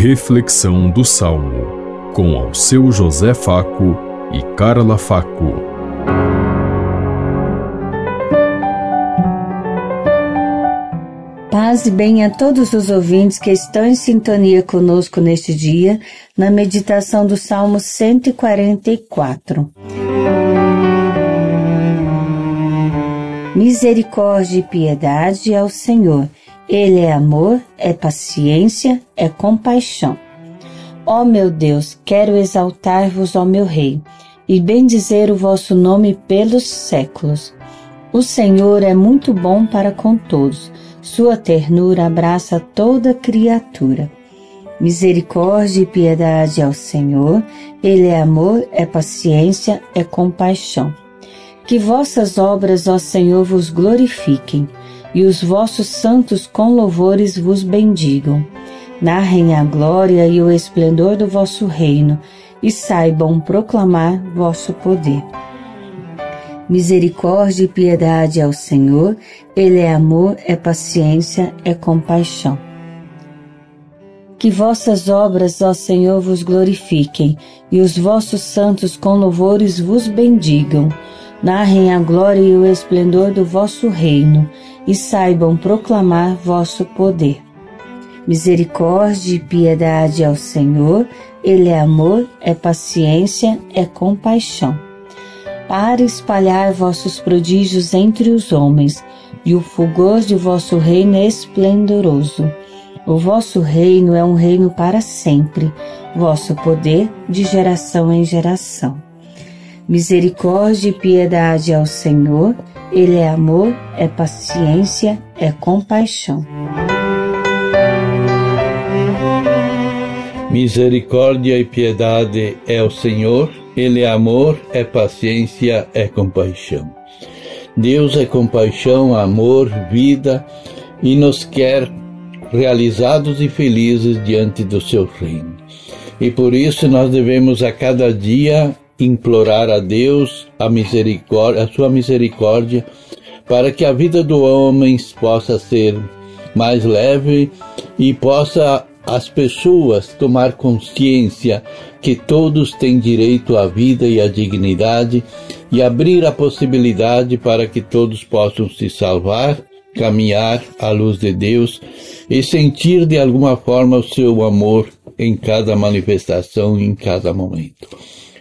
Reflexão do Salmo, com ao seu José Faco e Carla Faco. Paz e bem a todos os ouvintes que estão em sintonia conosco neste dia, na meditação do Salmo 144. Misericórdia e piedade ao Senhor ele é amor, é paciência, é compaixão. Ó meu Deus, quero exaltar-vos, ó meu Rei, e bendizer o vosso nome pelos séculos. O Senhor é muito bom para com todos, sua ternura abraça toda criatura. Misericórdia e piedade ao Senhor, Ele é amor, é paciência, é compaixão. Que vossas obras, ó Senhor, vos glorifiquem e os vossos santos com louvores vos bendigam. Narrem a glória e o esplendor do vosso reino e saibam proclamar vosso poder. Misericórdia e piedade ao Senhor, Ele é amor, é paciência, é compaixão. Que vossas obras, ó Senhor, vos glorifiquem e os vossos santos com louvores vos bendigam. Narrem a glória e o esplendor do vosso reino e saibam proclamar vosso poder. Misericórdia e piedade ao Senhor, Ele é amor, é paciência, é compaixão. Para espalhar vossos prodígios entre os homens e o fulgor de vosso reino é esplendoroso. O vosso reino é um reino para sempre, vosso poder de geração em geração. Misericórdia e piedade ao Senhor, ele é amor, é paciência, é compaixão. Misericórdia e piedade é o Senhor, Ele é amor, é paciência, é compaixão. Deus é compaixão, amor, vida e nos quer realizados e felizes diante do seu reino. E por isso nós devemos a cada dia implorar a Deus a misericórdia, a sua misericórdia, para que a vida do homem possa ser mais leve e possa as pessoas tomar consciência que todos têm direito à vida e à dignidade e abrir a possibilidade para que todos possam se salvar, caminhar à luz de Deus e sentir de alguma forma o seu amor em cada manifestação, em cada momento.